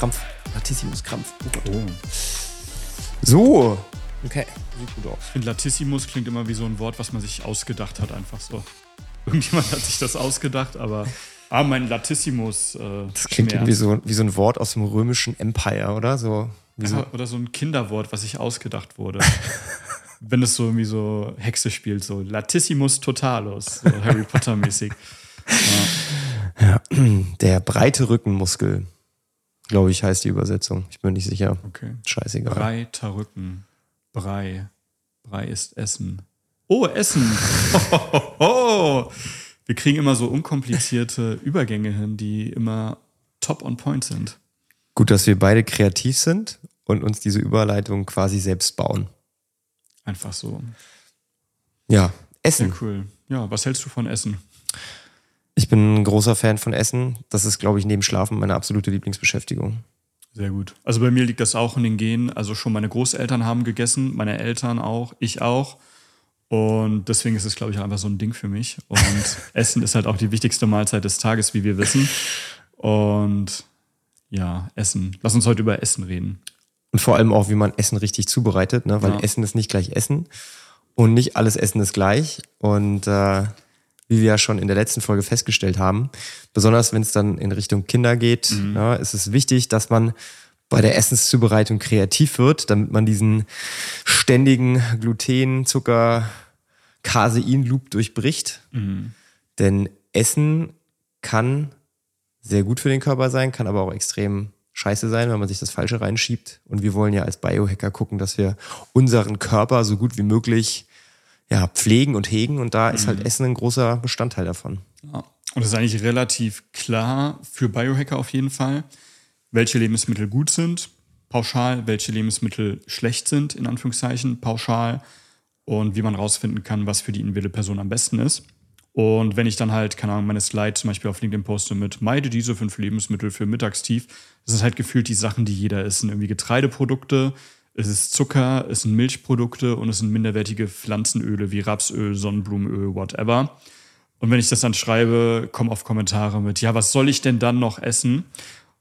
Krampf. Latissimus-Krampf. Oh. So. Okay, sieht gut aus. Ich finde, Latissimus klingt immer wie so ein Wort, was man sich ausgedacht hat, einfach so. Irgendjemand hat sich das ausgedacht, aber. Ah, mein Latissimus. Äh, Das klingt Schmerz. irgendwie so, wie so ein Wort aus dem römischen Empire, oder? So, wie so. Ja, oder so ein Kinderwort, was sich ausgedacht wurde. Wenn es so irgendwie so Hexe spielt, so Latissimus Totalus, so Harry Potter-mäßig. Der breite Rückenmuskel, glaube ich, heißt die Übersetzung. Ich bin nicht sicher. Okay. Scheißegal. Breiter Rücken. Brei. Brei ist Essen. Oh, Essen. Oh, Wir kriegen immer so unkomplizierte Übergänge hin, die immer top on point sind. Gut, dass wir beide kreativ sind und uns diese Überleitung quasi selbst bauen. Einfach so. Ja, Sehr Essen. cool. Ja, was hältst du von Essen? Ich bin ein großer Fan von Essen. Das ist, glaube ich, neben Schlafen meine absolute Lieblingsbeschäftigung. Sehr gut. Also bei mir liegt das auch in den Genen. Also schon meine Großeltern haben gegessen, meine Eltern auch, ich auch. Und deswegen ist es, glaube ich, einfach so ein Ding für mich. Und Essen ist halt auch die wichtigste Mahlzeit des Tages, wie wir wissen. Und ja, Essen. Lass uns heute über Essen reden. Und vor allem auch, wie man Essen richtig zubereitet, ne? weil Ja. Essen ist nicht gleich Essen und nicht alles Essen ist gleich. Und äh, wie wir ja schon in der letzten Folge festgestellt haben, besonders wenn es dann in Richtung Kinder geht, ja, ist es wichtig, dass man bei der Essenszubereitung kreativ wird, damit man diesen ständigen Gluten, Zucker, Casein-Loop durchbricht. Denn Essen kann sehr gut für den Körper sein, kann aber auch extrem scheiße sein, wenn man sich das Falsche reinschiebt. Und wir wollen ja als Biohacker gucken, dass wir unseren Körper so gut wie möglich ja, pflegen und hegen. Und da ist halt Essen ein großer Bestandteil davon. Ja. Und es ist eigentlich relativ klar für Biohacker auf jeden Fall, welche Lebensmittel gut sind, pauschal, welche Lebensmittel schlecht sind, in Anführungszeichen, pauschal und wie man rausfinden kann, was für die individuelle Person am besten ist. Und wenn ich dann halt, keine Ahnung, meine Slide zum Beispiel auf LinkedIn poste mit meide diese fünf Lebensmittel für Mittagstief, das sind halt gefühlt die Sachen, die jeder isst. Irgendwie Getreideprodukte, es ist Zucker, es sind Milchprodukte und es sind minderwertige Pflanzenöle wie Rapsöl, Sonnenblumenöl, whatever. Und wenn ich das dann schreibe, kommen oft Kommentare mit, ja, was soll ich denn dann noch essen?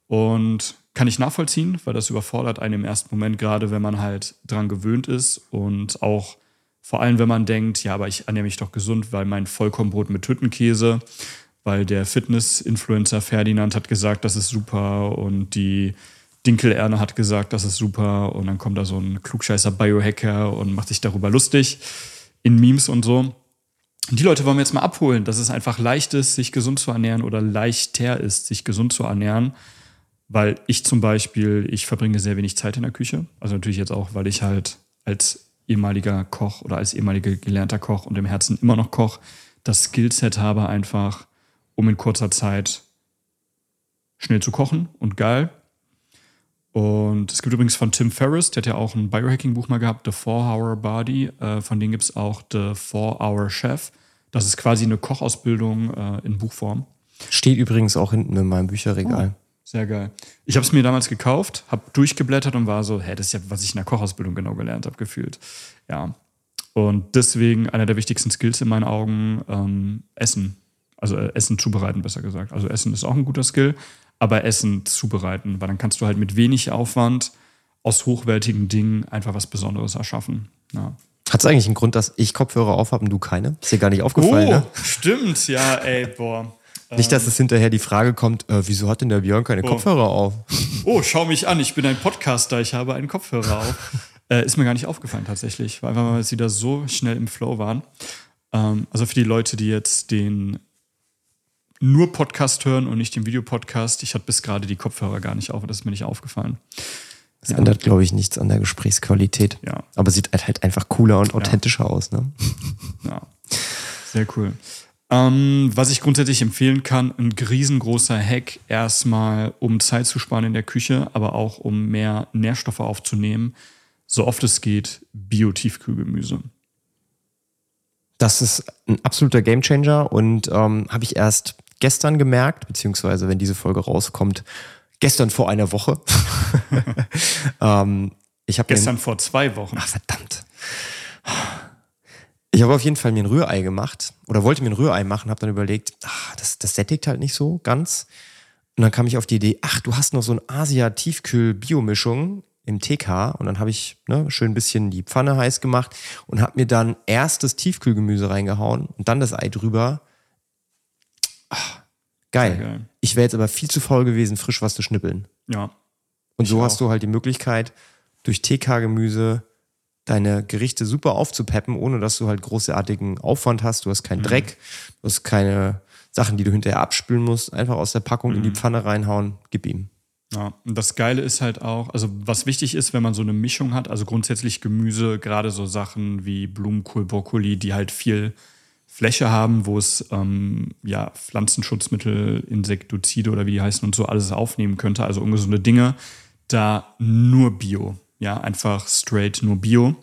Und kann ich nachvollziehen, weil das überfordert einen im ersten Moment, gerade wenn man halt dran gewöhnt ist und auch vor allem, wenn man denkt, ja, aber ich ernähre mich doch gesund, weil mein Vollkornbrot mit Hüttenkäse, weil der Fitness-Influencer Ferdinand hat gesagt, das ist super und die Dinkelerne hat gesagt, das ist super und dann kommt da so ein klugscheißer Biohacker und macht sich darüber lustig in Memes und so. Und die Leute wollen wir jetzt mal abholen, dass es einfach leicht ist, sich gesund zu ernähren oder leichter ist, sich gesund zu ernähren. Weil ich zum Beispiel, ich verbringe sehr wenig Zeit in der Küche. Also natürlich jetzt auch, weil ich halt als ehemaliger Koch oder als ehemaliger gelernter Koch und im Herzen immer noch Koch das Skillset habe, einfach, um in kurzer Zeit schnell zu kochen und geil. Und es gibt übrigens von Tim Ferriss, der hat ja auch ein Biohacking-Buch mal gehabt, The 4-Hour Body. Äh, von denen gibt es auch The 4-Hour Chef. Das ist quasi eine Kochausbildung äh, in Buchform. Steht übrigens auch hinten in meinem Bücherregal. Sehr geil. Ich habe es mir damals gekauft, habe durchgeblättert und war so, hä, das ist ja, was ich in der Kochausbildung genau gelernt habe, gefühlt. Ja. Und deswegen einer der wichtigsten Skills in meinen Augen, ähm, Essen. Also äh, Essen zubereiten, besser gesagt. Also Essen ist auch ein guter Skill, aber Essen zubereiten, weil dann kannst du halt mit wenig Aufwand aus hochwertigen Dingen einfach was Besonderes erschaffen. Ja. Hat es eigentlich einen Grund, dass ich Kopfhörer auf habe und du keine? Ist dir gar nicht aufgefallen, ne? stimmt, ja, ey, boah. Nicht, dass es hinterher die Frage kommt, äh, wieso hat denn der Björn keine Kopfhörer auf? Oh, schau mich an, ich bin ein Podcaster, ich habe einen Kopfhörer auf. äh, ist mir gar nicht aufgefallen tatsächlich, weil wir jetzt wieder so schnell im Flow waren. Ähm, also für die Leute, die jetzt den nur Podcast hören und nicht den Videopodcast, ich hatte bis gerade die Kopfhörer gar nicht auf und das ist mir nicht aufgefallen. Das ändert, glaube ich, nichts an der Gesprächsqualität. Ja. Aber sieht halt einfach cooler und authentischer aus, ne? Ja, sehr cool. Ähm, was ich grundsätzlich empfehlen kann, ein riesengroßer Hack erstmal, um Zeit zu sparen in der Küche, aber auch um mehr Nährstoffe aufzunehmen, so oft es geht, Bio-Tiefkühlgemüse. Das ist ein absoluter Gamechanger und ähm, habe ich erst gestern gemerkt, beziehungsweise wenn diese Folge rauskommt, gestern vor einer Woche. ähm, ich habe Gestern vor zwei Wochen. Ach, verdammt. Ich habe auf jeden Fall mir ein Rührei gemacht oder wollte mir ein Rührei machen, habe dann überlegt, ach, das, das sättigt halt nicht so ganz. Und dann kam ich auf die Idee, ach, du hast noch so ein Asia-Tiefkühl-Biomischung im TK. Und dann habe ich ne, schön ein bisschen die Pfanne heiß gemacht und habe mir dann erst das Tiefkühlgemüse reingehauen und dann das Ei drüber. Geil. geil. Ich wäre jetzt aber viel zu faul gewesen, frisch was zu schnippeln. Ja. Und so Ich hast auch. du halt die Möglichkeit, durch TK-Gemüse deine Gerichte super aufzupeppen, ohne dass du halt großartigen Aufwand hast. Du hast Mhm. keinen Dreck, du hast keine Sachen, die du hinterher abspülen musst. Einfach aus der Packung Mhm. in die Pfanne reinhauen, gib ihm. Ja, und das Geile ist halt auch, also was wichtig ist, wenn man so eine Mischung hat, also grundsätzlich Gemüse, gerade so Sachen wie Blumenkohl, Brokkoli, die halt viel Fläche haben, wo es ähm, ja Pflanzenschutzmittel, Insektizide oder wie die heißen und so alles aufnehmen könnte, also ungesunde Dinge, da nur Bio, ja, einfach straight nur Bio.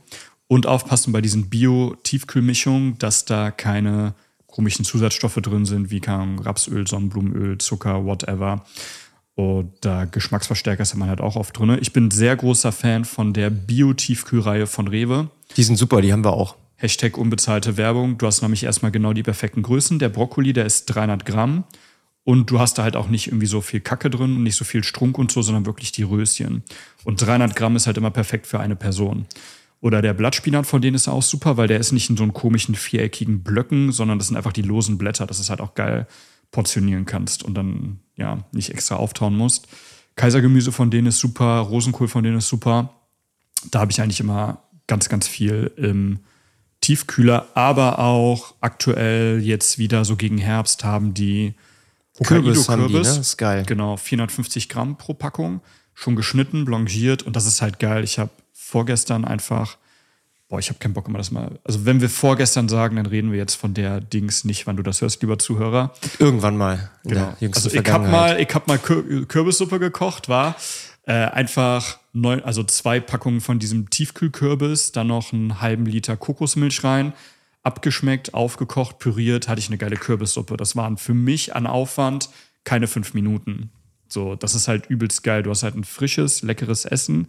Und aufpassen bei diesen Bio-Tiefkühlmischungen, dass da keine komischen Zusatzstoffe drin sind, wie Ahnung, Rapsöl, Sonnenblumenöl, Zucker, whatever. Oder Geschmacksverstärker ist man halt auch oft drin. Ich bin sehr großer Fan von der Bio-Tiefkühlreihe von Rewe. Die sind super, die haben wir auch. Hashtag unbezahlte Werbung. Du hast nämlich erstmal genau die perfekten Größen. Der Brokkoli, der ist 300 Gramm. Und du hast da halt auch nicht irgendwie so viel Kacke drin und nicht so viel Strunk und so, sondern wirklich die Röschen. Und 300 Gramm ist halt immer perfekt für eine Person. Oder der Blattspinat von denen ist auch super, weil der ist nicht in so einen komischen viereckigen Blöcken, sondern das sind einfach die losen Blätter. Das ist halt auch geil portionieren kannst und dann ja nicht extra auftauen musst. Kaisergemüse von denen ist super, Rosenkohl von denen ist super. Da habe ich eigentlich immer ganz, ganz viel im Tiefkühler, aber auch aktuell jetzt wieder so gegen Herbst haben die Kürbis haben die, Hokkaido-Kürbis. ne? Ist geil. Genau, 450 Gramm pro Packung. Schon geschnitten, blanchiert und das ist halt geil. Ich habe vorgestern einfach, boah, ich habe keinen Bock immer das mal. Also wenn wir vorgestern sagen, dann reden wir jetzt von der Dings nicht, wann du das hörst, lieber Zuhörer. Irgendwann mal. Genau. Also ich habe mal, ich hab mal Kür Kürbissuppe gekocht, war äh, einfach neun, also zwei Packungen von diesem Tiefkühlkürbis, dann noch einen halben Liter Kokosmilch rein, abgeschmeckt, aufgekocht, püriert, hatte ich eine geile Kürbissuppe. Das waren für mich an Aufwand keine fünf Minuten. So, das ist halt übelst geil. Du hast halt ein frisches, leckeres Essen,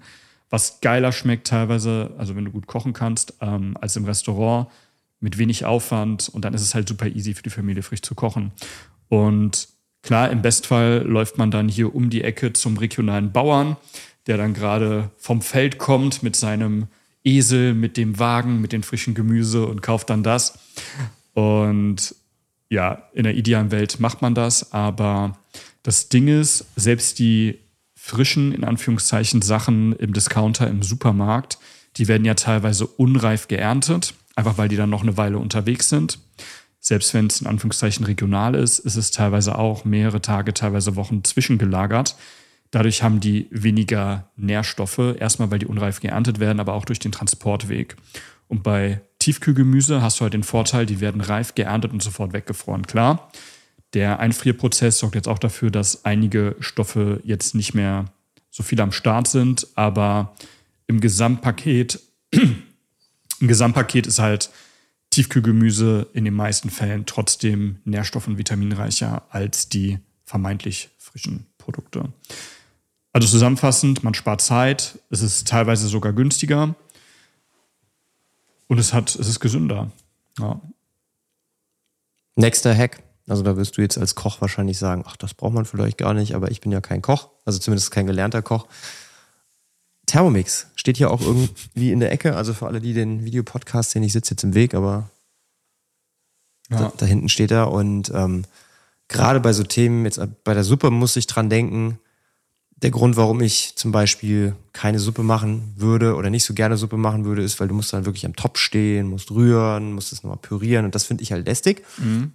was geiler schmeckt teilweise, also wenn du gut kochen kannst, ähm, als im Restaurant mit wenig Aufwand und dann ist es halt super easy für die Familie frisch zu kochen. Und klar, im Bestfall läuft man dann hier um die Ecke zum regionalen Bauern, der dann gerade vom Feld kommt mit seinem Esel, mit dem Wagen, mit den frischen Gemüse und kauft dann das. Und ja, in der idealen Welt macht man das, aber das Ding ist, selbst die frischen, in Anführungszeichen, Sachen im Discounter, im Supermarkt, die werden ja teilweise unreif geerntet, einfach weil die dann noch eine Weile unterwegs sind. Selbst wenn es in Anführungszeichen regional ist, ist es teilweise auch mehrere Tage, teilweise Wochen zwischengelagert. Dadurch haben die weniger Nährstoffe, erstmal weil die unreif geerntet werden, aber auch durch den Transportweg. Und bei Tiefkühlgemüse hast du halt den Vorteil, die werden reif geerntet und sofort weggefroren. Klar, der Einfrierprozess sorgt jetzt auch dafür, dass einige Stoffe jetzt nicht mehr so viel am Start sind, aber im Gesamtpaket, im Gesamtpaket ist halt Tiefkühlgemüse in den meisten Fällen trotzdem nährstoff- und vitaminreicher als die vermeintlich frischen Produkte. Also zusammenfassend, man spart Zeit, es ist teilweise sogar günstiger und es, hat, es ist gesünder. Ja. Nächster Hack. Also da wirst du jetzt als Koch wahrscheinlich sagen, ach, das braucht man vielleicht gar nicht, aber ich bin ja kein Koch, also zumindest kein gelernter Koch. Thermomix steht hier auch irgendwie in der Ecke, also für alle, die den Videopodcast sehen, ich sitze jetzt im Weg, aber da, Ja. da hinten steht er und ähm, gerade bei so Themen, jetzt bei der Suppe muss ich dran denken, der Grund, warum ich zum Beispiel keine Suppe machen würde oder nicht so gerne Suppe machen würde, ist, weil du musst dann wirklich am Topf stehen, musst rühren, musst es nochmal pürieren und das finde ich halt lästig.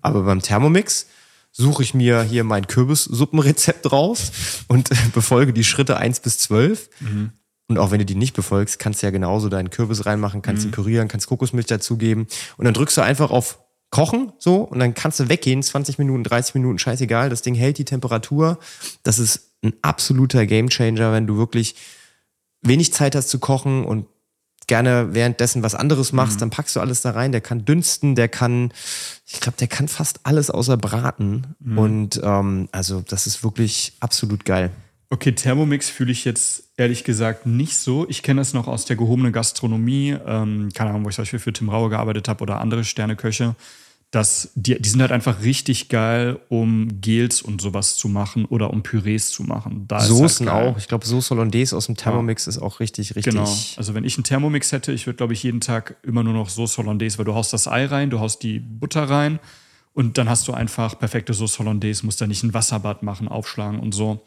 Aber beim Thermomix suche ich mir hier mein Kürbissuppenrezept raus und befolge die Schritte 1 bis 12. Und auch wenn du die nicht befolgst, kannst du ja genauso deinen Kürbis reinmachen, kannst ihn pürieren, kannst Kokosmilch dazugeben und dann drückst du einfach auf Kochen so und dann kannst du weggehen, 20 Minuten, 30 Minuten, scheißegal, das Ding hält die Temperatur. Das ist ein absoluter Gamechanger, wenn du wirklich wenig Zeit hast zu kochen und gerne währenddessen was anderes machst, dann packst du alles da rein. Der kann dünsten, der kann, ich glaube, der kann fast alles außer braten. Und ähm, also das ist wirklich absolut geil. Okay, Thermomix fühle ich jetzt ehrlich gesagt nicht so. Ich kenne das noch aus der gehobenen Gastronomie. Ähm, keine Ahnung, wo ich zum Beispiel für Tim Raue gearbeitet habe oder andere Sterneköche. Dass die, die sind halt einfach richtig geil, um Gels und sowas zu machen oder um Pürees zu machen. Da Soßen halt auch. Ich glaube, Sauce Hollandaise aus dem Thermomix ja. ist auch richtig, richtig. Genau. Also wenn ich einen Thermomix hätte, ich würde, glaube ich, jeden Tag immer nur noch Sauce Hollandaise, weil du haust das Ei rein, du haust die Butter rein und dann hast du einfach perfekte Sauce Hollandaise, musst da nicht ein Wasserbad machen, aufschlagen und so.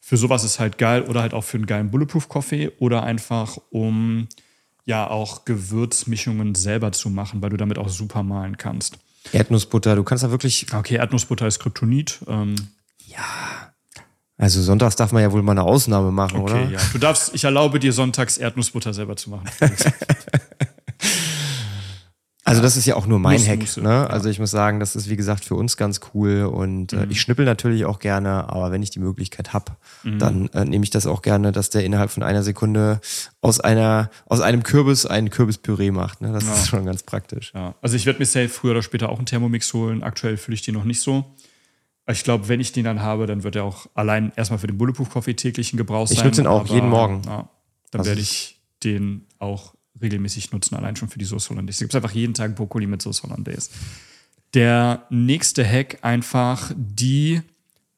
Für sowas ist halt geil oder halt auch für einen geilen Bulletproof-Kaffee oder einfach um ja auch Gewürzmischungen selber zu machen, weil du damit auch super malen kannst. Erdnussbutter, du kannst da wirklich. Okay, Erdnussbutter ist Kryptonit. Ähm. Ja. Also sonntags darf man ja wohl mal eine Ausnahme machen, okay, oder? Ja. Du darfst, ich erlaube dir sonntags Erdnussbutter selber zu machen. Also das ist ja auch nur mein Hack. Ne? Also ich muss sagen, das ist wie gesagt für uns ganz cool und äh, mhm. ich schnippel natürlich auch gerne, aber wenn ich die Möglichkeit habe, mhm. dann äh, nehme ich das auch gerne, dass der innerhalb von einer Sekunde aus einer aus einem Kürbis ein Kürbispüree macht. Ne? Das ja. ist schon ganz praktisch. Ja. Also ich werde mir safe früher oder später auch einen Thermomix holen. Aktuell fülle ich den noch nicht so. Ich glaube, wenn ich den dann habe, dann wird er auch allein erstmal für den Bulletproof Coffee täglichen Gebrauch sein. Ich nutze den auch jeden Morgen. Ja, dann also werde ich den auch regelmäßig nutzen, allein schon für die Sauce Hollandaise. Es gibt einfach jeden Tag Brokkoli mit Sauce Hollandaise. Der nächste Hack einfach die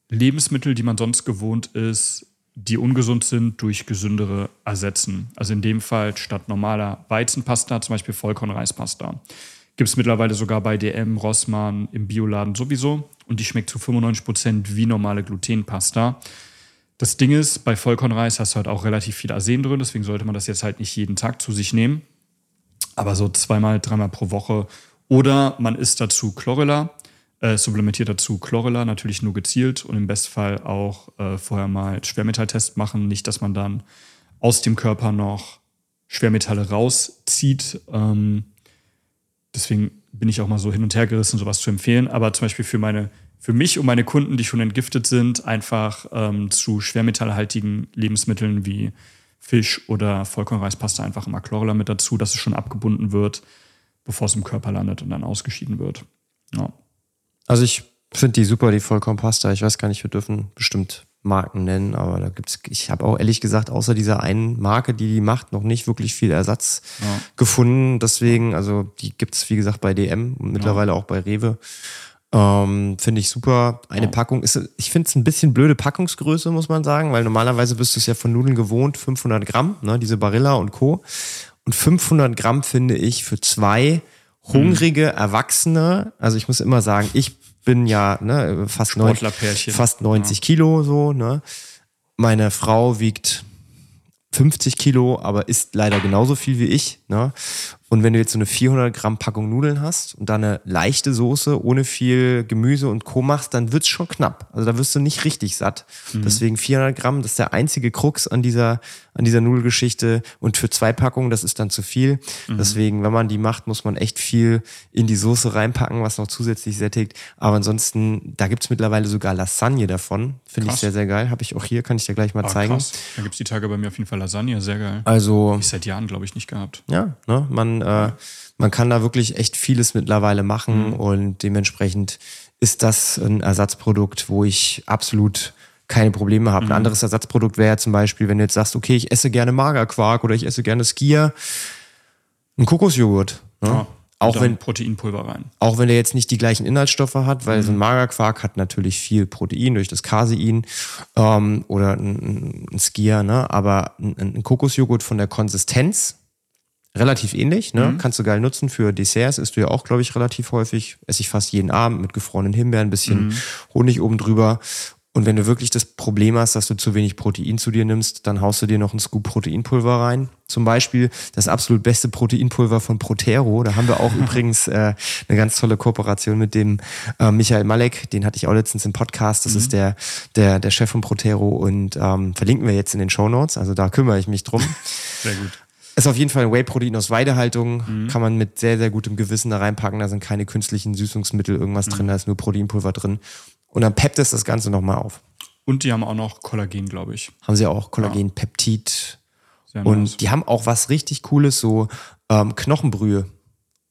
Lebensmittel, die man sonst gewohnt ist, die ungesund sind, durch gesündere ersetzen. Also in dem Fall statt normaler Weizenpasta, zum Beispiel Vollkornreispasta. Gibt es mittlerweile sogar bei DM, Rossmann, im Bioladen sowieso. Und die schmeckt zu 95 Prozent wie normale Glutenpasta. Das Ding ist, bei Vollkornreis hast du halt auch relativ viel Arsen drin, deswegen sollte man das jetzt halt nicht jeden Tag zu sich nehmen. Aber so zweimal, dreimal pro Woche. Oder man isst dazu Chlorella, äh, supplementiert dazu Chlorella, natürlich nur gezielt und im Bestfall auch äh, vorher mal Schwermetalltest machen. Nicht, dass man dann aus dem Körper noch Schwermetalle rauszieht. Ähm, deswegen bin ich auch mal so hin und her gerissen, sowas zu empfehlen. Aber zum Beispiel für meine für mich und meine Kunden, die schon entgiftet sind, einfach ähm, zu schwermetallhaltigen Lebensmitteln wie Fisch oder Vollkornreispasta einfach immer Chlorella mit dazu, dass es schon abgebunden wird, bevor es im Körper landet und dann ausgeschieden wird. Ja. Also ich finde die super, die Vollkornpasta. Ich weiß gar nicht, wir dürfen bestimmt Marken nennen, aber da gibt's, ich habe auch ehrlich gesagt, außer dieser einen Marke, die die macht, noch nicht wirklich viel Ersatz ja. gefunden. Deswegen, also die gibt's wie gesagt, bei DM und mittlerweile ja. auch bei Rewe. Ähm, finde ich super. Eine. Packung ist, ich finde es ein bisschen blöde Packungsgröße, muss man sagen, weil normalerweise bist du es ja von Nudeln gewohnt, 500 Gramm, ne, diese Barilla und Co. Und 500 Gramm finde ich für zwei hungrige Erwachsene, also ich muss immer sagen, ich bin ja ne, fast, neun, fast 90 ja. Kilo so. Ne? Meine Frau wiegt 50 Kilo, aber isst leider genauso viel wie ich. Ne? Und wenn du jetzt so eine 400 Gramm Packung Nudeln hast und dann eine leichte Soße ohne viel Gemüse und Co. machst, dann wird's schon knapp. Also da wirst du nicht richtig satt. Mhm. Deswegen 400 Gramm, das ist der einzige Krux an dieser, an dieser Nudelgeschichte. Und für zwei Packungen, das ist dann zu viel. Mhm. Deswegen, wenn man die macht, muss man echt viel in die Soße reinpacken, was noch zusätzlich sättigt. Aber ansonsten, da gibt's mittlerweile sogar Lasagne davon. Finde ich sehr, sehr geil. Habe ich auch hier, kann ich dir gleich mal ah, zeigen. Krass. Da gibt's die Tage bei mir auf jeden Fall Lasagne, sehr geil. Also. Hab ich seit Jahren, glaube ich, nicht gehabt. Ja, ne? Man äh, man kann da wirklich echt vieles mittlerweile machen mhm. und dementsprechend ist das ein Ersatzprodukt, wo ich absolut keine Probleme habe. Mhm. Ein anderes Ersatzprodukt wäre zum Beispiel, wenn du jetzt sagst, okay, ich esse gerne Magerquark oder ich esse gerne Skier, ein Kokosjoghurt. Ne? Ja, auch wenn Proteinpulver rein. Auch wenn der jetzt nicht die gleichen Inhaltsstoffe hat, weil mhm. so ein Magerquark hat natürlich viel Protein durch das Casein ähm, oder ein, ein Skier, ne? aber ein, ein Kokosjoghurt von der Konsistenz relativ ähnlich, ne? Mhm. Kannst du geil nutzen für Desserts, isst du ja auch, glaube ich, relativ häufig. Esse ich fast jeden Abend mit gefrorenen Himbeeren, ein bisschen mhm. Honig oben drüber. Und wenn du wirklich das Problem hast, dass du zu wenig Protein zu dir nimmst, dann haust du dir noch einen Scoop Proteinpulver rein. Zum Beispiel das absolut beste Proteinpulver von Protero. Da haben wir auch übrigens äh, eine ganz tolle Kooperation mit dem äh, Michael Malek. Den hatte ich auch letztens im Podcast. Das mhm. ist der, der, der Chef von Protero und ähm, verlinken wir jetzt in den Show Notes. Also da kümmere ich mich drum. Sehr gut. Ist auf jeden Fall ein Whey-Protein aus Weidehaltung. Mhm. Kann man mit sehr, sehr gutem Gewissen da reinpacken. Da sind keine künstlichen Süßungsmittel, irgendwas mhm. drin. Da ist nur Proteinpulver drin. Und dann peppt es das Ganze nochmal auf. Und die haben auch noch Kollagen, glaube ich. Haben sie auch. Kollagen, ja. Peptid. Sehr und nice. die haben auch was richtig Cooles, so ähm, Knochenbrühe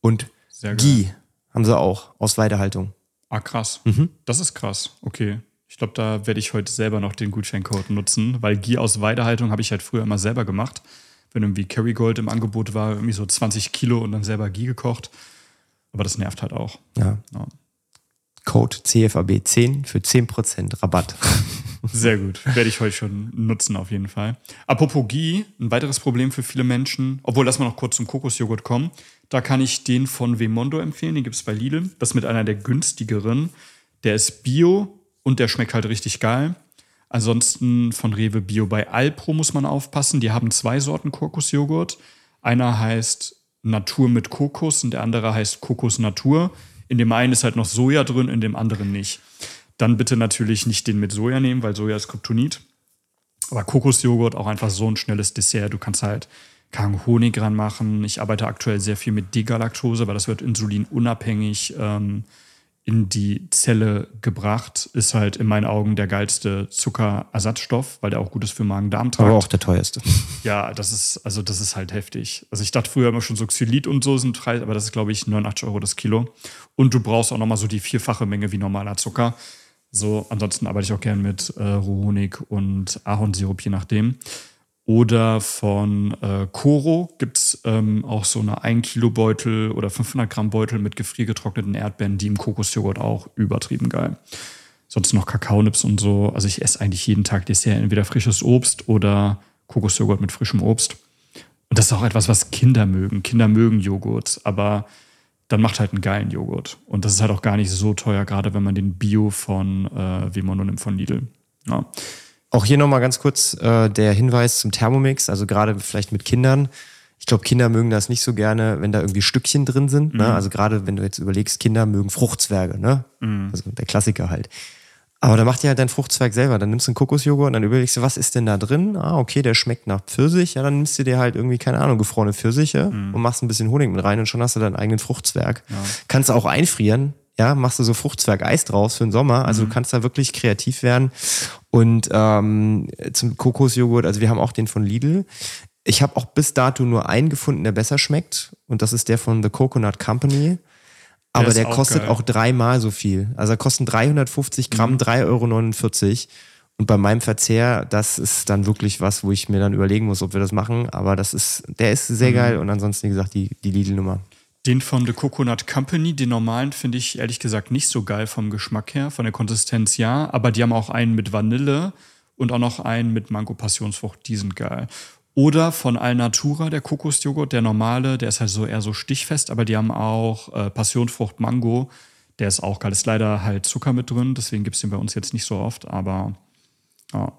und Ghee haben sie auch aus Weidehaltung. Ah, krass. Mhm. Das ist krass. Okay. Ich glaube, da werde ich heute selber noch den Gutscheincode nutzen, weil Ghee aus Weidehaltung habe ich halt früher immer selber gemacht wenn irgendwie Kerrygold im Angebot war, irgendwie so 20 Kilo und dann selber Ghee gekocht. Aber das nervt halt auch. Ja. Ja. Code CFAB10 für 10% Rabatt. Sehr gut. Werde ich heute schon nutzen, auf jeden Fall. Apropos Ghee, ein weiteres Problem für viele Menschen, obwohl lass mal noch kurz zum Kokosjoghurt kommen. Da kann ich den von Vemondo empfehlen, den gibt es bei Lidl. Das ist mit einer der günstigeren. Der ist Bio und der schmeckt halt richtig geil. Ansonsten von Rewe Bio bei Alpro muss man aufpassen. Die haben zwei Sorten Kokosjoghurt. Einer heißt Natur mit Kokos und der andere heißt Kokos Natur. In dem einen ist halt noch Soja drin, in dem anderen nicht. Dann bitte natürlich nicht den mit Soja nehmen, weil Soja ist Kryptonit. Aber Kokosjoghurt auch einfach so ein schnelles Dessert. Du kannst halt keinen Honig dran machen. Ich arbeite aktuell sehr viel mit Degalaktose, weil das wird insulinunabhängig ähm, in die Zelle gebracht. Ist halt in meinen Augen der geilste Zuckerersatzstoff, weil der auch gut ist für Magen-Darm-Trakt. Aber auch der teuerste. Ja, das ist, also das ist halt heftig. Also ich dachte früher immer schon so Xylit und so sind Preis, aber das ist, glaube ich, 89 Euro das Kilo. Und du brauchst auch nochmal so die vierfache Menge wie normaler Zucker. So, ansonsten arbeite ich auch gern mit äh, Rohhonig und Ahornsirup, je nachdem. Oder von äh, Coro gibt es ähm, auch so eine 1 Kilo Beutel oder 500 Gramm Beutel mit gefriergetrockneten Erdbeeren, die im Kokosjoghurt auch übertrieben geil. Sonst noch Kakaonips und so. Also ich esse eigentlich jeden Tag Dessert, entweder frisches Obst oder Kokosjoghurt mit frischem Obst. Und das ist auch etwas, was Kinder mögen. Kinder mögen Joghurt, aber dann macht halt einen geilen Joghurt. Und das ist halt auch gar nicht so teuer, gerade wenn man den Bio von äh, Vimono nimmt von Lidl. Ja. Auch hier nochmal ganz kurz äh, der Hinweis zum Thermomix, also gerade vielleicht mit Kindern. Ich glaube, Kinder mögen das nicht so gerne, wenn da irgendwie Stückchen drin sind. Ne? Also gerade wenn du jetzt überlegst, Kinder mögen Fruchtzwerge, ne? Also der Klassiker halt. Aber da macht ihr halt dein Fruchtzwerg selber. Dann nimmst du einen Kokosjoghurt und dann überlegst du, was ist denn da drin? Ah, okay, der schmeckt nach Pfirsich. Ja, dann nimmst du dir halt irgendwie, keine Ahnung, gefrorene Pfirsiche und machst ein bisschen Honig mit rein und schon hast du deinen eigenen Fruchtzwerg. Kannst du auch einfrieren. Ja, machst du so Fruchtzwerg-Eis draus für den Sommer. Also du kannst da wirklich kreativ werden. Und ähm, zum Kokosjoghurt, also wir haben auch den von Lidl. Ich habe auch bis dato nur einen gefunden, der besser schmeckt. Und das ist der von The Coconut Company. Aber ist der auch kostet geil. auch dreimal so viel. Also er kostet 350 Mhm. Gramm, 3,49 Euro. Und bei meinem Verzehr, das ist dann wirklich was, wo ich mir dann überlegen muss, ob wir das machen. Aber das ist, der ist Mhm. sehr geil. Und ansonsten, wie gesagt, die, die Lidl-Nummer. Den von The Coconut Company, den normalen, finde ich ehrlich gesagt nicht so geil vom Geschmack her, von der Konsistenz ja. Aber die haben auch einen mit Vanille und auch noch einen mit Mango Passionsfrucht, die sind geil. Oder von Alnatura, der Kokosjoghurt, der normale, der ist halt so eher so stichfest, aber die haben auch äh, Passionsfrucht Mango, der ist auch geil. Ist leider halt Zucker mit drin, deswegen gibt es den bei uns jetzt nicht so oft, aber ja.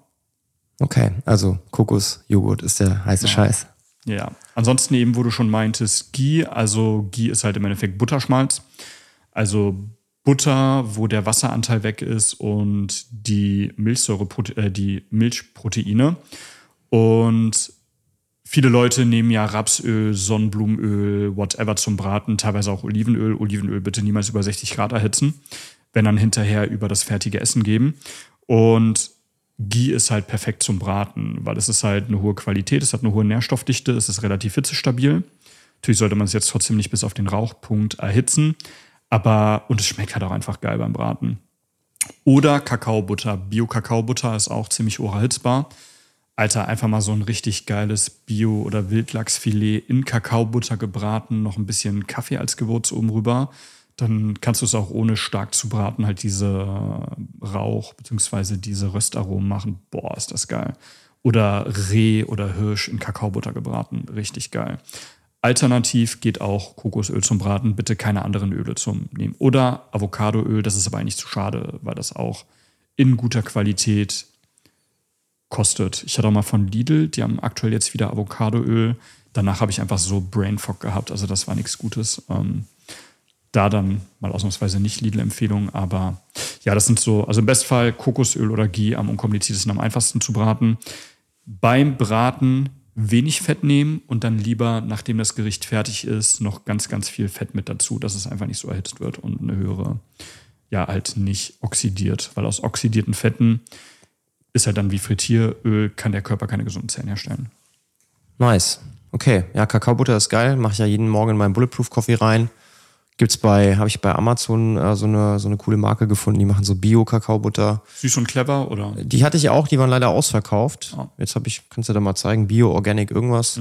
Okay, also Kokosjoghurt ist der heiße Scheiß. Ja, ansonsten eben, wo du schon meintest, Ghee, also Ghee ist halt im Endeffekt Butterschmalz. Also Butter, wo der Wasseranteil weg ist und die Milchsäure, äh, die Milchproteine. Und viele Leute nehmen ja Rapsöl, Sonnenblumenöl, whatever zum Braten, teilweise auch Olivenöl. Olivenöl bitte niemals über 60 Grad erhitzen, wenn dann hinterher über das fertige Essen geben. Und Ghee ist halt perfekt zum Braten, weil es ist halt eine hohe Qualität, es hat eine hohe Nährstoffdichte, es ist relativ hitzestabil. Natürlich sollte man es jetzt trotzdem nicht bis auf den Rauchpunkt erhitzen, aber und es schmeckt halt auch einfach geil beim Braten. Oder Kakaobutter. Bio-Kakaobutter ist auch ziemlich urerhitzbar. Alter, einfach mal so ein richtig geiles Bio- oder Wildlachsfilet in Kakaobutter gebraten, noch ein bisschen Kaffee als Gewürz oben rüber. Dann kannst du es auch ohne stark zu braten halt diese Rauch- bzw. diese Röstaromen machen. Boah, ist das geil. Oder Reh oder Hirsch in Kakaobutter gebraten. Richtig geil. Alternativ geht auch Kokosöl zum Braten. Bitte keine anderen Öle zum Nehmen. Oder Avocadoöl, das ist aber eigentlich zu schade, weil das auch in guter Qualität kostet. Ich hatte auch mal von Lidl, die haben aktuell jetzt wieder Avocadoöl. Danach habe ich einfach so Brain Fog gehabt, also das war nichts Gutes. Ähm, da dann mal ausnahmsweise nicht Lidl-Empfehlung, aber ja, das sind so, also im Bestfall Kokosöl oder Ghee am unkompliziertesten, am einfachsten zu braten. Beim Braten wenig Fett nehmen und dann lieber, nachdem das Gericht fertig ist, noch ganz, ganz viel Fett mit dazu, dass es einfach nicht so erhitzt wird und eine höhere, ja, halt nicht oxidiert, weil aus oxidierten Fetten ist halt dann wie Frittieröl, kann der Körper keine gesunden Zellen herstellen. Nice. Okay, ja, Kakaobutter ist geil. Mache ich ja jeden Morgen in meinen Bulletproof Coffee rein. Gibt's bei, habe ich bei Amazon äh, so, eine, so eine coole Marke gefunden, die machen so Bio-Kakaobutter. Süß und clever oder? Die hatte ich auch, die waren leider ausverkauft. Ah. Jetzt habe ich, kannst du da mal zeigen, Bio, Organic, irgendwas.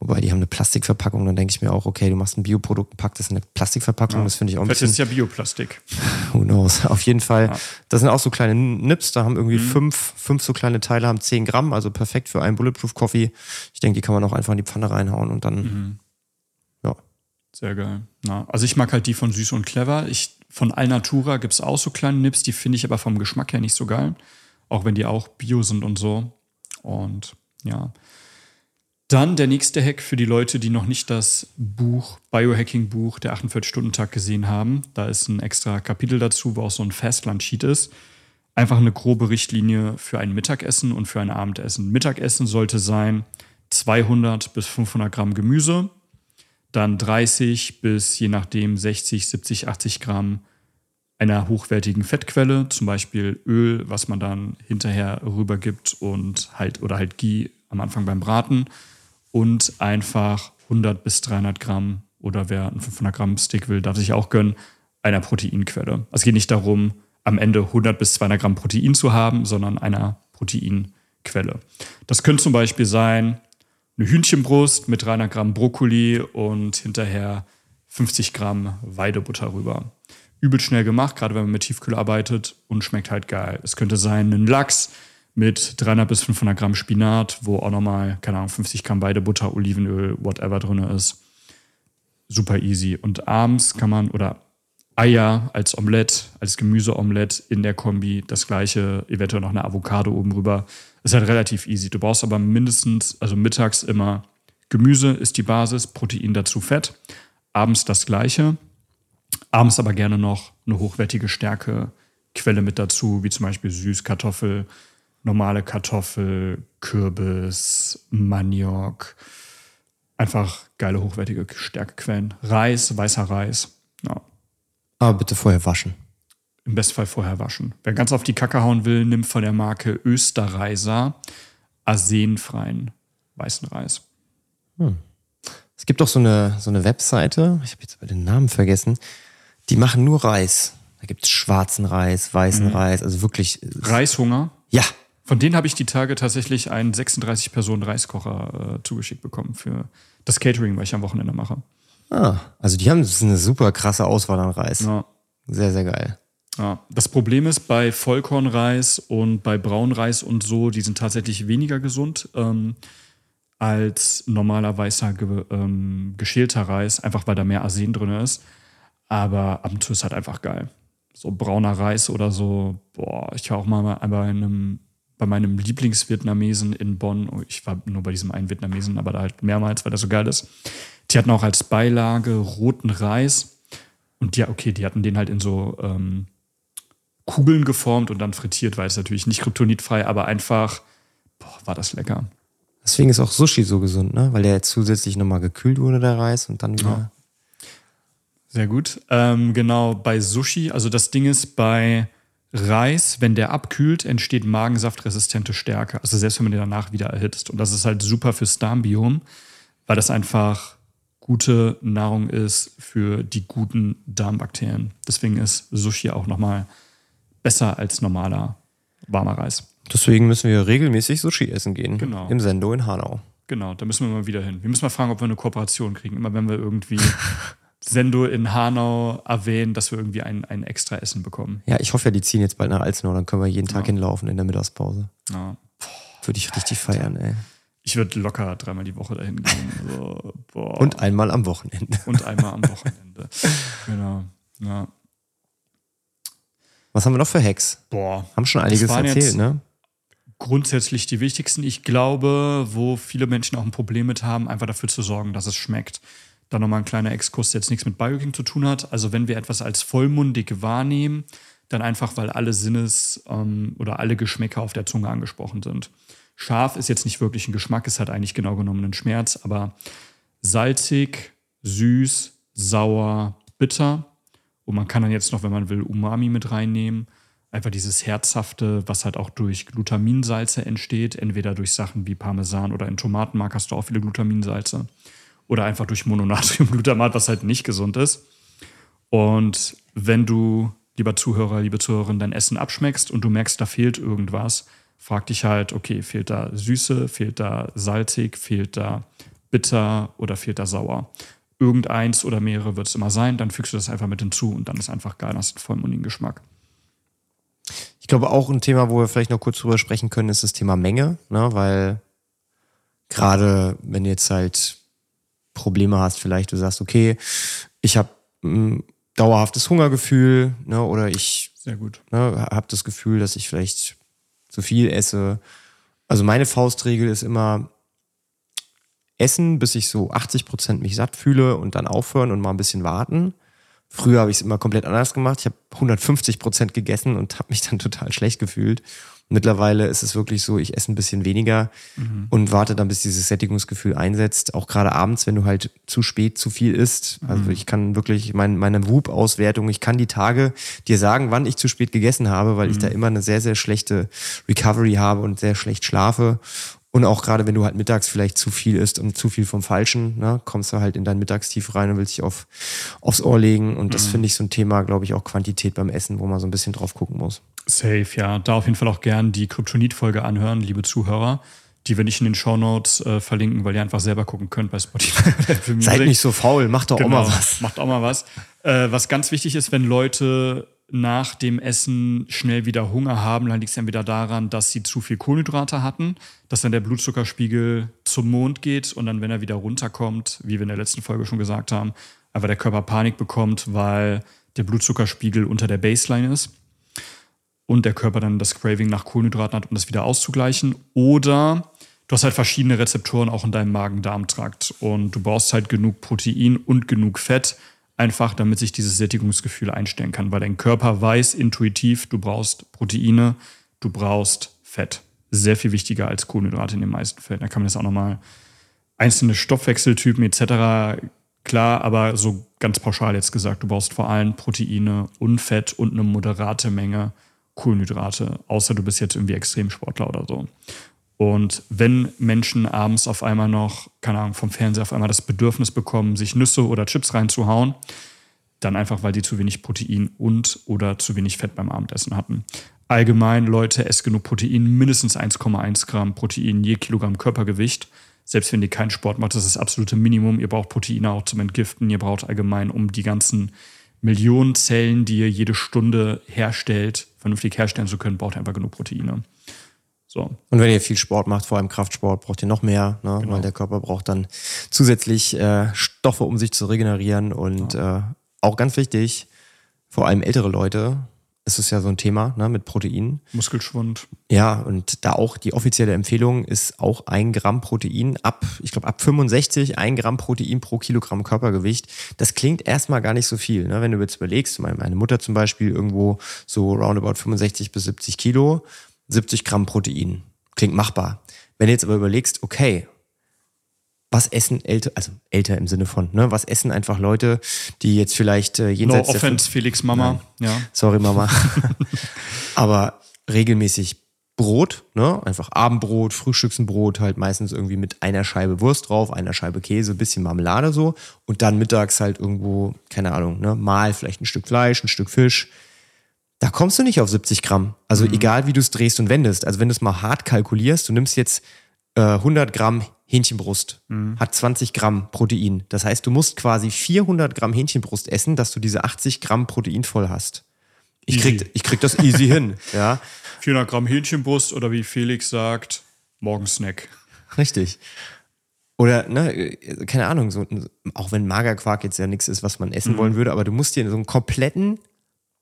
Wobei die haben eine Plastikverpackung, dann denke ich mir auch, okay, du machst ein Bioprodukt, packst das in eine Plastikverpackung, das finde ich auch ein Vielleicht bisschen. ist ja Bioplastik. Who knows? Auf jeden Fall. Ja. Das sind auch so kleine Nips, da haben irgendwie fünf, fünf so kleine Teile, haben 10 Gramm, also perfekt für einen Bulletproof Coffee. Ich denke, die kann man auch einfach in die Pfanne reinhauen und dann, ja. Sehr geil. Ja, also ich mag halt die von Süß und Clever. Ich, von Alnatura gibt es auch so kleine Nips, die finde ich aber vom Geschmack her nicht so geil. Auch wenn die auch Bio sind und so. Und ja. Dann der nächste Hack für die Leute, die noch nicht das Buch, Biohacking-Buch, der 48-Stunden-Tag gesehen haben. Da ist ein extra Kapitel dazu, wo auch so ein Fastlunch-Sheet ist. Einfach eine grobe Richtlinie für ein Mittagessen und für ein Abendessen. Mittagessen sollte sein 200 bis 500 Gramm Gemüse, dann 30 bis je nachdem 60, 70, 80 Gramm einer hochwertigen Fettquelle, zum Beispiel Öl, was man dann hinterher rübergibt und halt oder halt Ghee am Anfang beim Braten und einfach 100 bis 300 Gramm oder wer einen 500 Gramm Stick will, darf sich auch gönnen, einer Proteinquelle. Es geht nicht darum, am Ende 100 bis 200 Gramm Protein zu haben, sondern einer Proteinquelle. Das könnte zum Beispiel sein eine Hühnchenbrust mit 300 Gramm Brokkoli und hinterher 50 Gramm Weidebutter rüber. Übel schnell gemacht, gerade wenn man mit Tiefkühl arbeitet und schmeckt halt geil. Es könnte sein ein Lachs mit 300 bis 500 Gramm Spinat, wo auch nochmal, keine Ahnung, 50 Gramm Weidebutter, Olivenöl, whatever drin ist. Super easy. Und abends kann man, oder Eier als Omelett, als Gemüseomelett in der Kombi, das gleiche, eventuell noch eine Avocado oben rüber. Ist halt relativ easy. Du brauchst aber mindestens, also mittags immer Gemüse ist die Basis, Protein dazu Fett. Abends das gleiche. Abends aber gerne noch eine hochwertige Stärkequelle mit dazu, wie zum Beispiel Süßkartoffel, normale Kartoffel, Kürbis, Maniok. Einfach geile, hochwertige Stärkequellen. Reis, weißer Reis. Ja. Aber bitte vorher waschen. Im Bestfall vorher waschen. Wer ganz auf die Kacke hauen will, nimmt von der Marke Österreiser arsenfreien weißen Reis. Es gibt doch so eine, so eine Webseite, ich habe jetzt aber den Namen vergessen, die machen nur Reis. Da gibt es schwarzen Reis, weißen Reis, also wirklich. Reishunger. Ja, Von denen habe ich die Tage tatsächlich einen 36 Personen Reiskocher äh, zugeschickt bekommen für das Catering, was ich am Wochenende mache. Ah, also die haben das ist eine super krasse Auswahl an Reis. Ja. Sehr, sehr geil. Ja, das Problem ist bei Vollkornreis und bei Braunreis und so, die sind tatsächlich weniger gesund ähm, als normaler weißer ge ähm, geschälter Reis, einfach weil da mehr Arsen drin ist. Aber ab und zu ist halt einfach geil. So brauner Reis oder so, boah, ich war auch mal bei einem, bei meinem Lieblingsvietnamesen in Bonn. Oh, Ich war nur bei diesem einen Vietnamesen, aber da halt mehrmals, weil der so geil ist. Die hatten auch als Beilage roten Reis. Und ja, okay, die hatten den halt in so ähm, Kugeln geformt und dann frittiert, weil es natürlich nicht kryptonitfrei, aber einfach, boah, war das lecker. Deswegen ist auch Sushi so gesund, ne? Weil der jetzt zusätzlich nochmal gekühlt wurde, der Reis, und dann wieder. Sehr gut. Ähm, genau, bei Sushi, also das Ding ist, bei Reis, wenn der abkühlt, entsteht magensaftresistente Stärke. Also selbst wenn man den danach wieder erhitzt. Und das ist halt super fürs Darmbiom, weil das einfach gute Nahrung ist für die guten Darmbakterien. Deswegen ist Sushi auch nochmal besser als normaler warmer Reis. Deswegen müssen wir regelmäßig Sushi essen gehen. Genau. Im Sendo in Hanau. Genau, da müssen wir mal wieder hin. Wir müssen mal fragen, ob wir eine Kooperation kriegen. Immer wenn wir irgendwie Sendo in Hanau erwähnen, dass wir irgendwie ein, ein extra Essen bekommen. Ja, ich hoffe ja, die ziehen jetzt bald nach Alzenau, dann können wir jeden Tag hinlaufen in der Mittagspause. Ja. Würde ich richtig feiern, ey. Ich würde locker dreimal die Woche dahin gehen. So. Und einmal am Wochenende. Und einmal am Wochenende. genau. Ja. Was haben wir noch für Hacks? Boah. Haben schon einiges erzählt, ne? Grundsätzlich die wichtigsten. Ich glaube, wo viele Menschen auch ein Problem mit haben, einfach dafür zu sorgen, dass es schmeckt. Dann nochmal ein kleiner Exkurs, der jetzt nichts mit Biohacking zu tun hat. Also wenn wir etwas als vollmundig wahrnehmen, dann einfach, weil alle Sinnes ähm, oder alle Geschmäcker auf der Zunge angesprochen sind. Scharf ist jetzt nicht wirklich ein Geschmack, ist halt eigentlich genau genommen ein Schmerz, aber salzig, süß, sauer, bitter. Und man kann dann jetzt noch, wenn man will, Umami mit reinnehmen. Einfach dieses Herzhafte, was halt auch durch Glutaminsalze entsteht. Entweder durch Sachen wie Parmesan oder in Tomatenmark hast du auch viele Glutaminsalze. Oder einfach durch Mononatriumglutamat, was halt nicht gesund ist. Und wenn du, lieber Zuhörer, liebe Zuhörerin, dein Essen abschmeckst und du merkst, da fehlt irgendwas, frag dich halt, okay, fehlt da Süße, fehlt da salzig, fehlt da bitter oder fehlt da sauer. Irgendeins oder mehrere wird es immer sein, dann fügst du das einfach mit hinzu und dann ist einfach geil, hast einen vollmundigen Geschmack. Ich glaube auch ein Thema, wo wir vielleicht noch kurz drüber sprechen können, ist das Thema Menge, ne? weil gerade wenn jetzt halt Probleme hast, vielleicht du sagst, okay, ich habe ein dauerhaftes Hungergefühl ne? oder ich Sehr gut. ne, habe das Gefühl, dass ich vielleicht zu viel esse. Also meine Faustregel ist immer essen, bis ich so 80 Prozent mich satt fühle und dann aufhören und mal ein bisschen warten. Früher habe ich es immer komplett anders gemacht. Ich habe 150 Prozent gegessen und habe mich dann total schlecht gefühlt. Mittlerweile ist es wirklich so, ich esse ein bisschen weniger und warte dann, bis dieses Sättigungsgefühl einsetzt. Auch gerade abends, wenn du halt zu spät zu viel isst. Also ich kann wirklich mein, meine Whoop-Auswertung, ich kann die Tage dir sagen, wann ich zu spät gegessen habe, weil ich da immer eine sehr, sehr schlechte Recovery habe und sehr schlecht schlafe. Und auch gerade wenn du halt mittags vielleicht zu viel isst und zu viel vom Falschen, ne, kommst du halt in dein Mittagstief rein und willst dich auf, aufs Ohr legen. Und das finde ich so ein Thema, glaube ich, auch Quantität beim Essen, wo man so ein bisschen drauf gucken muss. Safe, ja. Da auf jeden Fall auch gern die Kryptonit-Folge anhören, liebe Zuhörer, die wir nicht in den Shownotes äh, verlinken, weil ihr einfach selber gucken könnt bei Spotify. Seid nicht so faul, macht doch auch mal was. Macht auch mal was. Äh, was ganz wichtig ist, wenn Leute nach dem Essen schnell wieder Hunger haben, dann liegt es entweder daran, dass sie zu viel Kohlenhydrate hatten, dass dann der Blutzuckerspiegel zum Mond geht und dann, wenn er wieder runterkommt, wie wir in der letzten Folge schon gesagt haben, einfach der Körper Panik bekommt, weil der Blutzuckerspiegel unter der Baseline ist und der Körper dann das Craving nach Kohlenhydraten hat, um das wieder auszugleichen. Oder du hast halt verschiedene Rezeptoren auch in deinem Magen-Darm-Trakt und du brauchst halt genug Protein und genug Fett, einfach damit sich dieses Sättigungsgefühl einstellen kann, weil dein Körper weiß intuitiv, du brauchst Proteine, du brauchst Fett. Sehr viel wichtiger als Kohlenhydrate in den meisten Fällen. Da kann man jetzt auch nochmal einzelne Stoffwechseltypen etc. Klar, aber so ganz pauschal jetzt gesagt, du brauchst vor allem Proteine und Fett und eine moderate Menge Kohlenhydrate, außer du bist jetzt irgendwie Extremsportler oder so. Und wenn Menschen abends auf einmal noch, keine Ahnung, vom Fernseher auf einmal das Bedürfnis bekommen, sich Nüsse oder Chips reinzuhauen, dann einfach, weil die zu wenig Protein und oder zu wenig Fett beim Abendessen hatten. Allgemein, Leute, esst genug Protein, mindestens 1,1 Gramm Protein je Kilogramm Körpergewicht. Selbst wenn ihr keinen Sport macht, das ist das absolute Minimum. Ihr braucht Proteine auch zum Entgiften. Ihr braucht allgemein, um die ganzen Millionen Zellen, die ihr jede Stunde herstellt, vernünftig herstellen zu können, braucht ihr einfach genug Proteine. So. Und wenn ihr viel Sport macht, vor allem Kraftsport, braucht ihr noch mehr, ne? Genau. weil der Körper braucht dann zusätzlich äh, Stoffe, um sich zu regenerieren. Und äh, auch ganz wichtig, vor allem ältere Leute, ist es ja so ein Thema ne? mit Protein. Muskelschwund. Ja, und da auch die offizielle Empfehlung ist auch ein Gramm Protein ab, ich glaube ab 65, ein Gramm Protein pro Kilogramm Körpergewicht. Das klingt erstmal gar nicht so viel. Ne? Wenn du jetzt überlegst, meine Mutter zum Beispiel irgendwo so roundabout 65 bis 70 Kilo, 70 Gramm Protein. Klingt machbar. Wenn du jetzt aber überlegst, okay, was essen älter, also älter im Sinne von, ne, was essen einfach Leute, die jetzt vielleicht äh, No jenseits der offense, Felix Mama. Ja. Sorry, Mama. Aber regelmäßig Brot, ne? Einfach Abendbrot, Frühstücksbrot, halt meistens irgendwie mit einer Scheibe Wurst drauf, einer Scheibe Käse, bisschen Marmelade so. Und dann mittags halt irgendwo, keine Ahnung, ne? Mal vielleicht ein Stück Fleisch, ein Stück Fisch. Da kommst du nicht auf 70 Gramm. Also egal, wie du es drehst und wendest. Also wenn du es mal hart kalkulierst, du nimmst jetzt äh, 100 Gramm Hähnchenbrust, hat 20 Gramm Protein. Das heißt, du musst quasi 400 Gramm Hähnchenbrust essen, dass du diese 80 Gramm Protein voll hast. Ich Easy. krieg, ich krieg das easy hin, ja. 400 Gramm Hähnchenbrust oder wie Felix sagt, Morgensnack. Richtig. Oder, ne, keine Ahnung, so, auch wenn Magerquark jetzt ja nichts ist, was man essen wollen würde, aber du musst dir so einen kompletten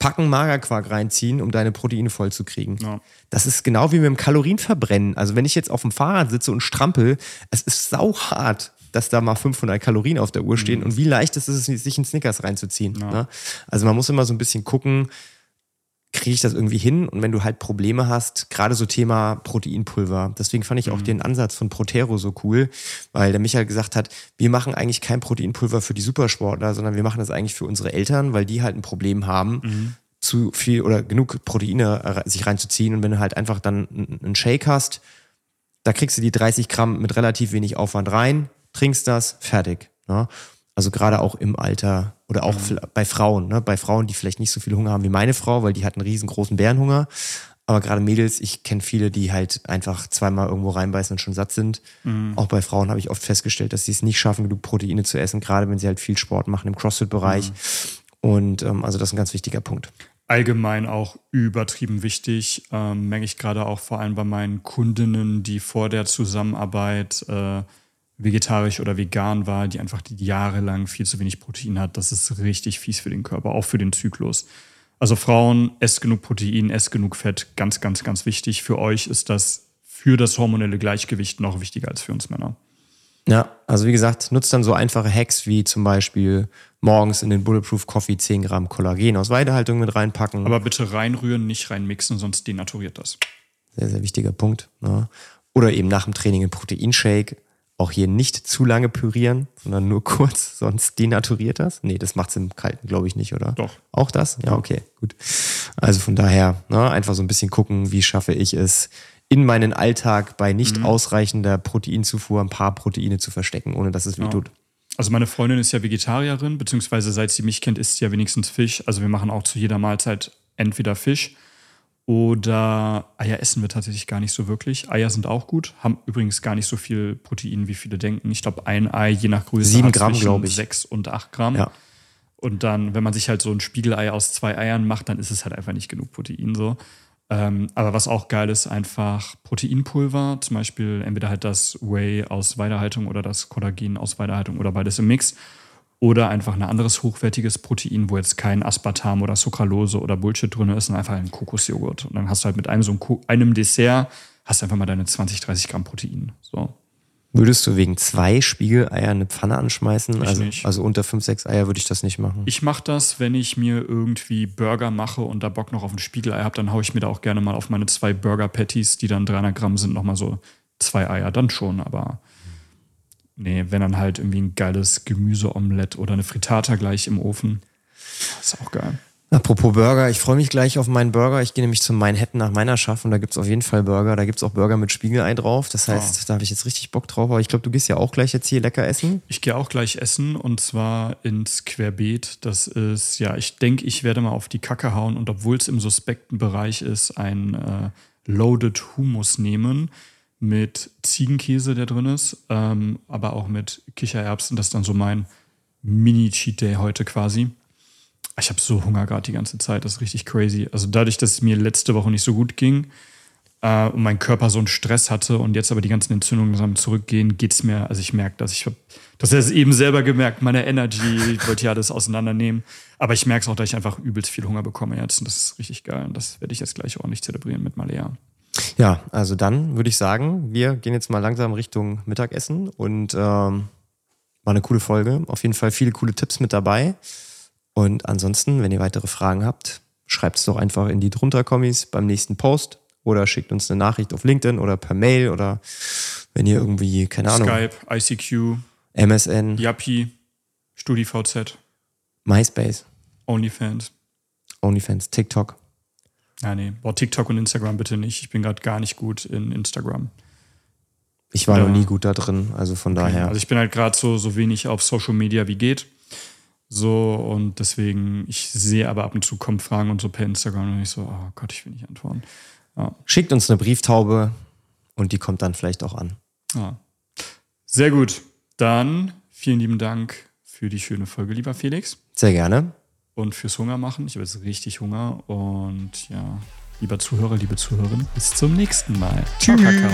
Packen Magerquark reinziehen, um deine Proteine voll zu kriegen. Ja. Das ist genau wie mit dem Kalorienverbrennen. Also wenn ich jetzt auf dem Fahrrad sitze und strampel, es ist sauhart, dass da mal 500 Kalorien auf der Uhr stehen und wie leicht ist es, sich einen Snickers reinzuziehen. Ne? Also man muss immer so ein bisschen gucken, kriege ich das irgendwie hin? Und wenn du halt Probleme hast, gerade so Thema Proteinpulver, deswegen fand ich auch den Ansatz von Protero so cool, weil der Michael gesagt hat, wir machen eigentlich kein Proteinpulver für die Supersportler, sondern wir machen das eigentlich für unsere Eltern, weil die halt ein Problem haben, zu viel oder genug Proteine sich reinzuziehen. Und wenn du halt einfach dann einen einen Shake hast, da kriegst du die 30 Gramm mit relativ wenig Aufwand rein, trinkst das, fertig. Ne? Also gerade auch im Alter oder auch Mhm. bei Frauen, ne? bei Frauen, die vielleicht nicht so viel Hunger haben wie meine Frau, weil die hat einen riesengroßen Bärenhunger. Aber gerade Mädels, ich kenne viele, die halt einfach zweimal irgendwo reinbeißen und schon satt sind. Mhm. Auch bei Frauen habe ich oft festgestellt, dass sie es nicht schaffen, genug Proteine zu essen, gerade wenn sie halt viel Sport machen im CrossFit-Bereich. Mhm. Und ähm, also das ist ein ganz wichtiger Punkt. allgemein auch übertrieben wichtig. Ähm, merke ich gerade auch vor allem bei meinen Kundinnen, die vor der Zusammenarbeit äh, vegetarisch oder vegan war, die einfach die jahrelang viel zu wenig Protein hat. Das ist richtig fies für den Körper, auch für den Zyklus. Also Frauen, esst genug Protein, esst genug Fett, ganz, ganz, ganz wichtig. Für euch ist das für das hormonelle Gleichgewicht noch wichtiger als für uns Männer. Ja, also wie gesagt, nutzt dann so einfache Hacks wie zum Beispiel morgens in den Bulletproof Coffee 10 Gramm Kollagen aus Weidehaltung mit reinpacken. Aber bitte reinrühren, nicht reinmixen, sonst denaturiert das. Sehr, sehr wichtiger Punkt. Ne? Oder eben nach dem Training ein Proteinshake. Auch hier nicht zu lange pürieren, sondern nur kurz, sonst denaturiert das. Nee, das macht's im Kalten, glaube ich, nicht, oder? Doch. Auch das? Ja, okay, gut. Also von daher, ne, einfach so ein bisschen gucken, wie schaffe ich es, in meinen Alltag bei nicht Mhm. ausreichender Proteinzufuhr ein paar Proteine zu verstecken, ohne dass es weh tut. Also meine Freundin ist ja Vegetarierin, beziehungsweise seit sie mich kennt, isst sie ja wenigstens Fisch. Also wir machen auch zu jeder Mahlzeit entweder Fisch oder Eier essen wir tatsächlich gar nicht so wirklich. Eier sind auch gut, haben übrigens gar nicht so viel Protein, wie viele denken. Ich glaube, ein Ei je nach Größe Sieben Gramm, zwischen glaub ich. Sechs und acht Gramm. Ja. Und dann, wenn man sich halt so ein Spiegelei aus zwei Eiern macht, dann ist es halt einfach nicht genug Protein so. Ähm, aber was auch geil ist, einfach Proteinpulver, zum Beispiel entweder halt das Whey aus Weidehaltung oder das Kollagen aus Weidehaltung oder beides im Mix. Oder einfach ein anderes hochwertiges Protein, wo jetzt kein Aspartam oder Sucralose oder Bullshit drin ist, sondern einfach ein Kokosjoghurt. Und dann hast du halt mit einem so einem, Dessert, hast du einfach mal deine 20, 30 Gramm Protein. So. Würdest du wegen zwei Spiegeleier eine Pfanne anschmeißen? Ich also, nicht. also unter fünf, sechs Eier würde ich das nicht machen. Ich mache das, wenn ich mir irgendwie Burger mache und da Bock noch auf ein Spiegelei habe, dann haue ich mir da auch gerne mal auf meine zwei Burger-Patties, die dann 300 Gramm sind, nochmal so zwei Eier. Dann schon, aber nee, wenn dann halt irgendwie ein geiles Gemüseomelett oder eine Frittata gleich im Ofen. Ist auch geil. Apropos Burger, ich freue mich gleich auf meinen Burger. Ich gehe nämlich zu Manhattan nach meiner Schaff und da gibt's auf jeden Fall Burger. Da gibt's auch Burger mit Spiegelei drauf. Das heißt, da habe ich jetzt richtig Bock drauf. Aber ich glaube, du gehst ja auch gleich jetzt hier lecker essen. Ich gehe auch gleich essen und zwar ins Querbeet. Das ist, ja, ich denke, ich werde mal auf die Kacke hauen und obwohl es im suspekten Bereich ist, ein äh, Loaded Hummus nehmen mit Ziegenkäse, der drin ist, ähm, aber auch mit Kichererbsen. Das ist dann so mein Mini-Cheat Day heute quasi. Ich habe so Hunger gerade die ganze Zeit, das ist richtig crazy. Also dadurch, dass es mir letzte Woche nicht so gut ging, äh, und mein Körper so einen Stress hatte und jetzt aber die ganzen Entzündungen langsam zurückgehen, geht es mir, also ich merke, dass ich, hab- das du eben selber gemerkt, meine Energy, ich wollte ja alles auseinandernehmen, aber ich merke es auch, dass ich einfach übelst viel Hunger bekomme jetzt und das ist richtig geil und das werde ich jetzt gleich ordentlich zelebrieren mit Malea. Ja, also dann würde ich sagen, wir gehen jetzt mal langsam Richtung Mittagessen und ähm, war eine coole Folge. Auf jeden Fall viele coole Tipps mit dabei. Und ansonsten, wenn ihr weitere Fragen habt, schreibt es doch einfach in die drunter Kommis beim nächsten Post oder schickt uns eine Nachricht auf LinkedIn oder per Mail oder wenn ihr irgendwie, keine Ahnung, Skype, ICQ, MSN, Yappi, StudiVZ, MySpace, OnlyFans. OnlyFans, TikTok. Ja, nee, boah, TikTok und Instagram bitte nicht. Ich bin gerade gar nicht gut in Instagram. Ich war Ja. noch nie gut da drin, also von daher. Also ich bin halt gerade so, so wenig auf Social Media wie geht. So, und deswegen, ich sehe aber ab und zu kommen Fragen und so per Instagram und ich so, oh Gott, ich will nicht antworten. Schickt uns eine Brieftaube und die kommt dann vielleicht auch an. Ja. Sehr gut. Dann vielen lieben Dank für die schöne Folge, lieber Felix. Sehr gerne. Und fürs Hunger machen. Ich habe jetzt richtig Hunger. Und ja, lieber Zuhörer, liebe Zuhörerin, bis zum nächsten Mal. Ciao, Kakao.